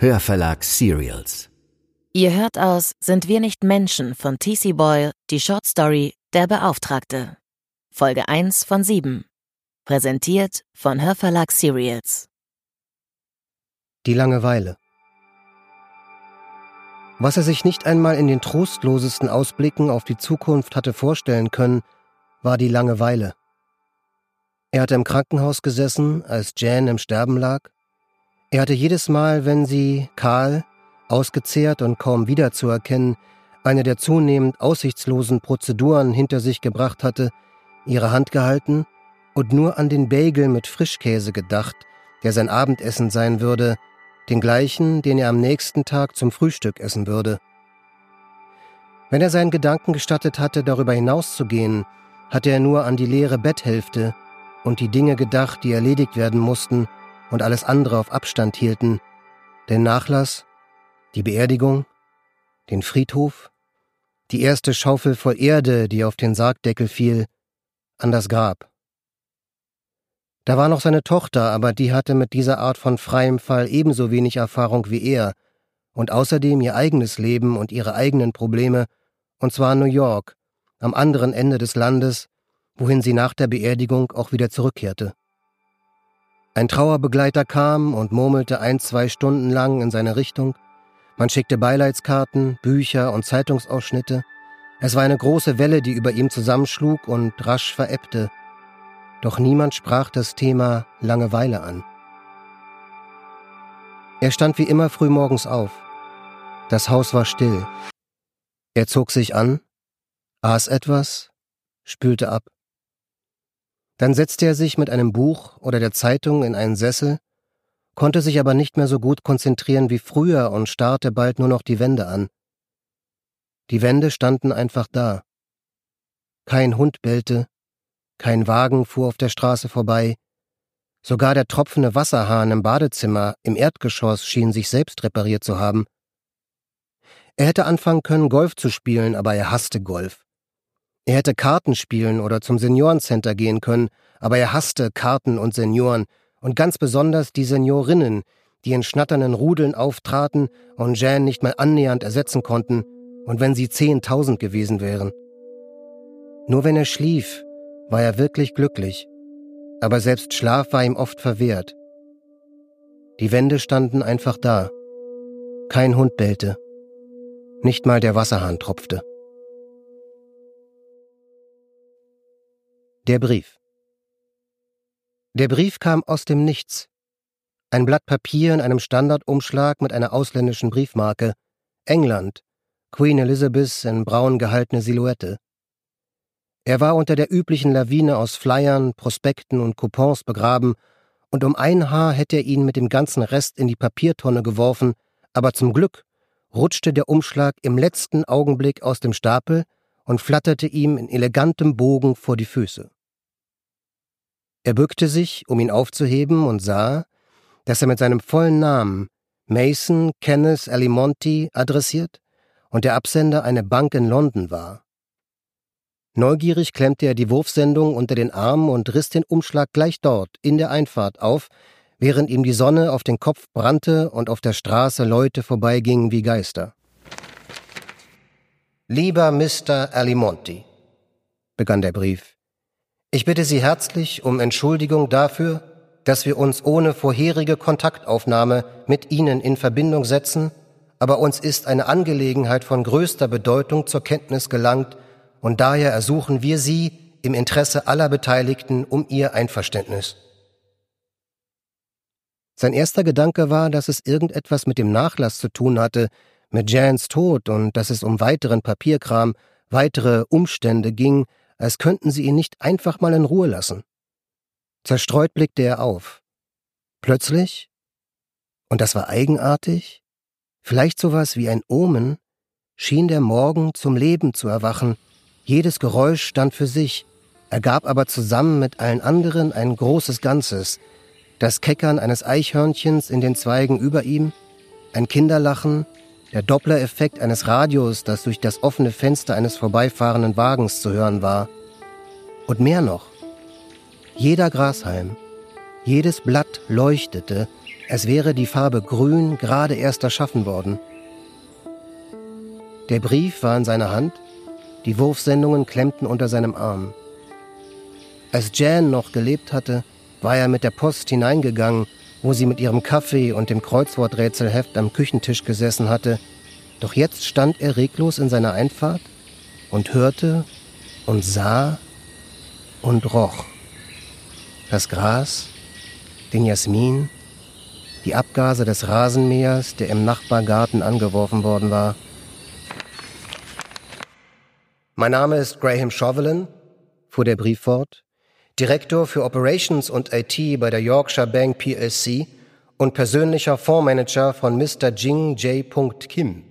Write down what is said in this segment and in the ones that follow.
Hörverlag Serials. Ihr hört aus Sind wir nicht Menschen von T.C. Boyle die Short Story Der Beauftragte. Folge 1 von 7. Präsentiert von Hörverlag Serials. Die Langeweile. Was er sich nicht einmal in den trostlosesten Ausblicken auf die Zukunft hatte vorstellen können, war die Langeweile. Er hatte im Krankenhaus gesessen, als Jan im Sterben lag. Er hatte jedes Mal, wenn sie, kahl, ausgezehrt und kaum wiederzuerkennen, eine der zunehmend aussichtslosen Prozeduren hinter sich gebracht hatte, ihre Hand gehalten und nur an den Bagel mit Frischkäse gedacht, der sein Abendessen sein würde, den gleichen, den er am nächsten Tag zum Frühstück essen würde. Wenn er seinen Gedanken gestattet hatte, darüber hinauszugehen, hatte er nur an die leere Betthälfte und die Dinge gedacht, die erledigt werden mussten und alles andere auf Abstand hielten, den Nachlass, die Beerdigung, den Friedhof, die erste Schaufel voll Erde, die auf den Sargdeckel fiel, an das Grab. Da war noch seine Tochter, aber die hatte mit dieser Art von freiem Fall ebenso wenig Erfahrung wie er und außerdem ihr eigenes Leben und ihre eigenen Probleme, und zwar New York, am anderen Ende des Landes, wohin sie nach der Beerdigung auch wieder zurückkehrte. Ein Trauerbegleiter kam und murmelte ein, zwei Stunden lang in seine Richtung. Man schickte Beileidskarten, Bücher und Zeitungsausschnitte. Es war eine große Welle, die über ihm zusammenschlug und rasch verebbte. Doch niemand sprach das Thema Langeweile an. Er stand wie immer früh morgens auf. Das Haus war still. Er zog sich an, aß etwas, spülte ab. Dann setzte er sich mit einem Buch oder der Zeitung in einen Sessel, konnte sich aber nicht mehr so gut konzentrieren wie früher und starrte bald nur noch die Wände an. Die Wände standen einfach da. Kein Hund bellte, kein Wagen fuhr auf der Straße vorbei. Sogar der tropfende Wasserhahn im Badezimmer im Erdgeschoss schien sich selbst repariert zu haben. Er hätte anfangen können, Golf zu spielen, aber er hasste Golf. Er hätte Karten spielen oder zum Seniorencenter gehen können, aber er hasste Karten und Senioren und ganz besonders die Seniorinnen, die in schnatternden Rudeln auftraten und Jan nicht mal annähernd ersetzen konnten, und wenn sie zehntausend gewesen wären. Nur wenn er schlief, war er wirklich glücklich, aber selbst Schlaf war ihm oft verwehrt. Die Wände standen einfach da. Kein Hund bellte. Nicht mal der Wasserhahn tropfte. Der Brief. Der Brief kam aus dem Nichts. Ein Blatt Papier in einem Standardumschlag mit einer ausländischen Briefmarke. England. Queen Elizabeth in braun gehaltene Silhouette. Er war unter der üblichen Lawine aus Flyern, Prospekten und Coupons begraben, und um ein Haar hätte er ihn mit dem ganzen Rest in die Papiertonne geworfen, aber zum Glück rutschte der Umschlag im letzten Augenblick aus dem Stapel und flatterte ihm in elegantem Bogen vor die Füße. Er bückte sich, um ihn aufzuheben, und sah, dass er mit seinem vollen Namen Mason Kenneth Alimonti adressiert und der Absender eine Bank in London war. Neugierig klemmte er die Wurfsendung unter den Arm und riss den Umschlag gleich dort, in der Einfahrt, auf, während ihm die Sonne auf den Kopf brannte und auf der Straße Leute vorbeigingen wie Geister. Lieber Mr. Alimonti, begann der Brief, ich bitte Sie herzlich um Entschuldigung dafür, dass wir uns ohne vorherige Kontaktaufnahme mit Ihnen in Verbindung setzen, aber uns ist eine Angelegenheit von größter Bedeutung zur Kenntnis gelangt, und daher ersuchen wir Sie im Interesse aller Beteiligten um Ihr Einverständnis. Sein erster Gedanke war, dass es irgendetwas mit dem Nachlass zu tun hatte, mit Jans Tod und dass es um weiteren Papierkram, weitere Umstände ging, als könnten sie ihn nicht einfach mal in Ruhe lassen. Zerstreut blickte er auf. Plötzlich, und das war eigenartig, vielleicht sowas wie ein Omen, schien der Morgen zum Leben zu erwachen jedes Geräusch stand für sich, ergab aber zusammen mit allen anderen ein großes Ganzes. Das Keckern eines Eichhörnchens in den Zweigen über ihm, ein Kinderlachen, der Doppler-Effekt eines Radios, das durch das offene Fenster eines vorbeifahrenden Wagens zu hören war. Und mehr noch. Jeder Grashalm, Jedes Blatt leuchtete, als wäre die Farbe grün gerade erst erschaffen worden. Der Brief war in seiner Hand, die Wurfsendungen klemmten unter seinem Arm. Als Jan noch gelebt hatte, war er mit der Post hineingegangen, wo sie mit ihrem Kaffee und dem Kreuzworträtselheft am Küchentisch gesessen hatte, doch jetzt stand er reglos in seiner Einfahrt und hörte und sah und roch. Das Gras, den Jasmin, die Abgase des Rasenmähers, der im Nachbargarten angeworfen worden war. Mein Name ist Graham Chauvelin, fuhr der Brief fort, Direktor für Operations und IT bei der Yorkshire Bank PLC und persönlicher Fondsmanager von Mr. Jing J. Kim,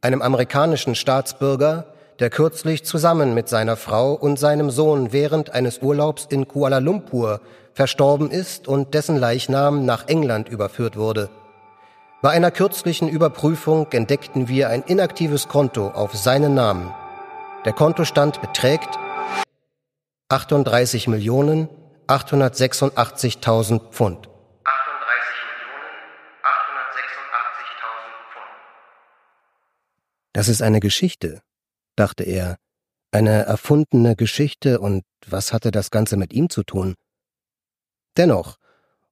einem amerikanischen Staatsbürger, der kürzlich zusammen mit seiner Frau und seinem Sohn während eines Urlaubs in Kuala Lumpur verstorben ist und dessen Leichnam nach England überführt wurde. Bei einer kürzlichen Überprüfung entdeckten wir ein inaktives Konto auf seinen Namen. Der Kontostand beträgt 38 Millionen 886.000 Pfund. 38 Millionen 886.000 Pfund. Das ist eine Geschichte, dachte er. Eine erfundene Geschichte und was hatte das Ganze mit ihm zu tun? Dennoch,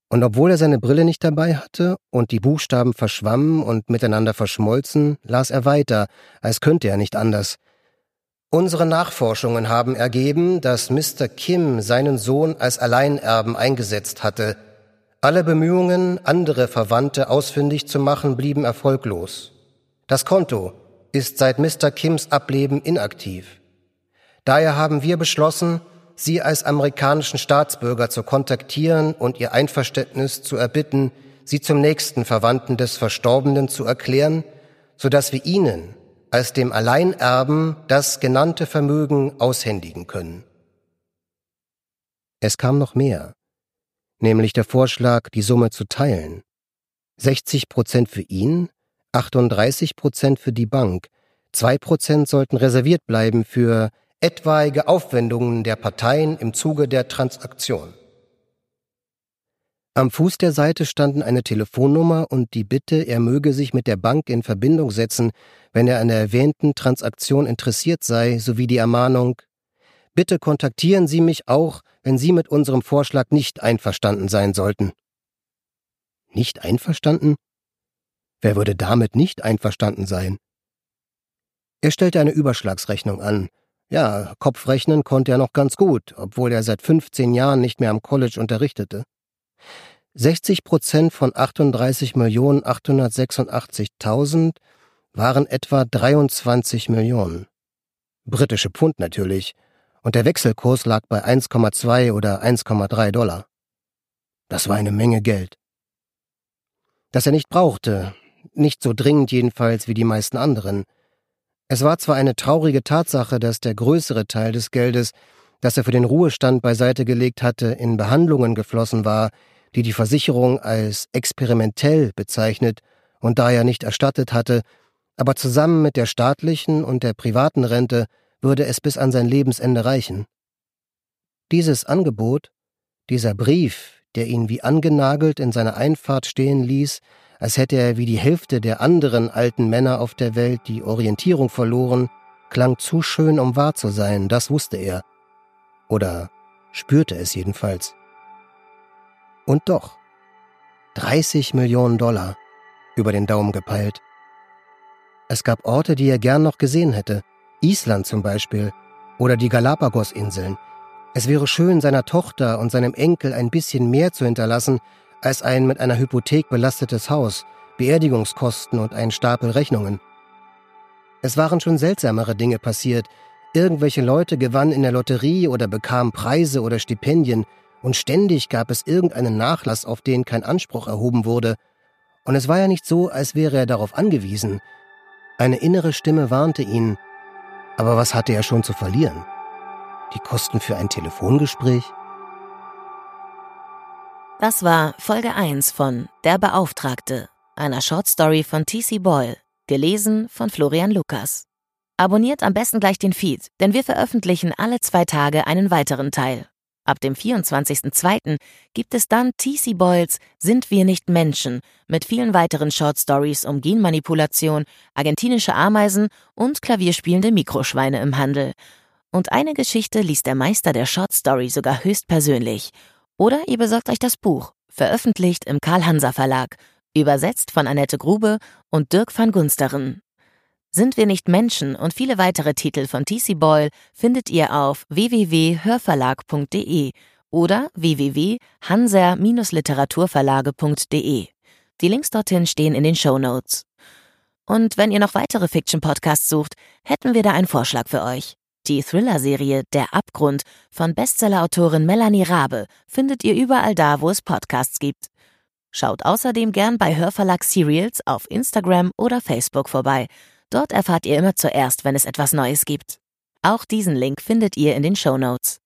und obwohl er seine Brille nicht dabei hatte und die Buchstaben verschwammen und miteinander verschmolzen, las er weiter, als könnte er nicht anders. Unsere Nachforschungen haben ergeben, dass Mr. Kim seinen Sohn als Alleinerben eingesetzt hatte. Alle Bemühungen, andere Verwandte ausfindig zu machen, blieben erfolglos. Das Konto ist seit Mr. Kims Ableben inaktiv. Daher haben wir beschlossen, Sie als amerikanischen Staatsbürger zu kontaktieren und Ihr Einverständnis zu erbitten, Sie zum nächsten Verwandten des Verstorbenen zu erklären, so dass wir Ihnen als dem Alleinerben das genannte Vermögen aushändigen können. Es kam noch mehr, nämlich der Vorschlag, die Summe zu teilen. 60 Prozent für ihn, 38 Prozent für die Bank, zwei Prozent sollten reserviert bleiben für etwaige Aufwendungen der Parteien im Zuge der Transaktion. Am Fuß der Seite standen eine Telefonnummer und die Bitte, er möge sich mit der Bank in Verbindung setzen, wenn er an der erwähnten Transaktion interessiert sei, sowie die Ermahnung Bitte kontaktieren Sie mich auch, wenn Sie mit unserem Vorschlag nicht einverstanden sein sollten. Nicht einverstanden? Wer würde damit nicht einverstanden sein? Er stellte eine Überschlagsrechnung an. Ja, Kopfrechnen konnte er noch ganz gut, obwohl er seit 15 Jahren nicht mehr am College unterrichtete. 60 Prozent von 38.886.000 waren etwa 23 Millionen. Britische Pfund natürlich. Und der Wechselkurs lag bei 1,2 oder 1,3 Dollar. Das war eine Menge Geld. Das er nicht brauchte, nicht so dringend jedenfalls wie die meisten anderen. Es war zwar eine traurige Tatsache, dass der größere Teil des Geldes, das er für den Ruhestand beiseite gelegt hatte, in Behandlungen geflossen war, die die Versicherung als experimentell bezeichnet und daher nicht erstattet hatte, aber zusammen mit der staatlichen und der privaten Rente würde es bis an sein Lebensende reichen. Dieses Angebot, dieser Brief, der ihn wie angenagelt in seiner Einfahrt stehen ließ, als hätte er wie die Hälfte der anderen alten Männer auf der Welt die Orientierung verloren, klang zu schön, um wahr zu sein, das wusste er. Oder spürte es jedenfalls. Und doch. 30 Millionen Dollar über den Daumen gepeilt. Es gab Orte, die er gern noch gesehen hätte. Island zum Beispiel. Oder die Galapagos-Inseln. Es wäre schön, seiner Tochter und seinem Enkel ein bisschen mehr zu hinterlassen, als ein mit einer Hypothek belastetes Haus, Beerdigungskosten und einen Stapel Rechnungen. Es waren schon seltsamere Dinge passiert. Irgendwelche Leute gewannen in der Lotterie oder bekamen Preise oder Stipendien, und ständig gab es irgendeinen Nachlass, auf den kein Anspruch erhoben wurde, und es war ja nicht so, als wäre er darauf angewiesen. Eine innere Stimme warnte ihn, aber was hatte er schon zu verlieren? Die Kosten für ein Telefongespräch? Das war Folge 1 von Der Beauftragte, einer Shortstory von TC Boyle, gelesen von Florian Lukas. Abonniert am besten gleich den Feed, denn wir veröffentlichen alle zwei Tage einen weiteren Teil. Ab dem 24.02. gibt es dann TC Boyles Sind wir nicht Menschen mit vielen weiteren Short Stories um Genmanipulation, argentinische Ameisen und klavierspielende Mikroschweine im Handel. Und eine Geschichte liest der Meister der Short Story sogar höchstpersönlich. Oder ihr besorgt euch das Buch, veröffentlicht im Karl-Hanser Verlag, übersetzt von Annette Grube und Dirk van Gunsteren. Sind wir nicht Menschen und viele weitere Titel von TC Boyle findet ihr auf www.hörverlag.de oder www.hanser-literaturverlage.de. Die Links dorthin stehen in den Show Notes. Und wenn ihr noch weitere Fiction-Podcasts sucht, hätten wir da einen Vorschlag für euch. Die Thriller-Serie Der Abgrund von Bestseller-Autorin Melanie Rabe findet ihr überall da, wo es Podcasts gibt. Schaut außerdem gern bei Hörverlag Serials auf Instagram oder Facebook vorbei Dort erfahrt ihr immer zuerst, wenn es etwas Neues gibt. Auch diesen Link findet ihr in den Show Notes.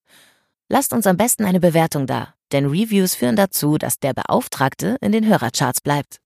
Lasst uns am besten eine Bewertung da, denn Reviews führen dazu, dass der Beauftragte in den Hörercharts bleibt.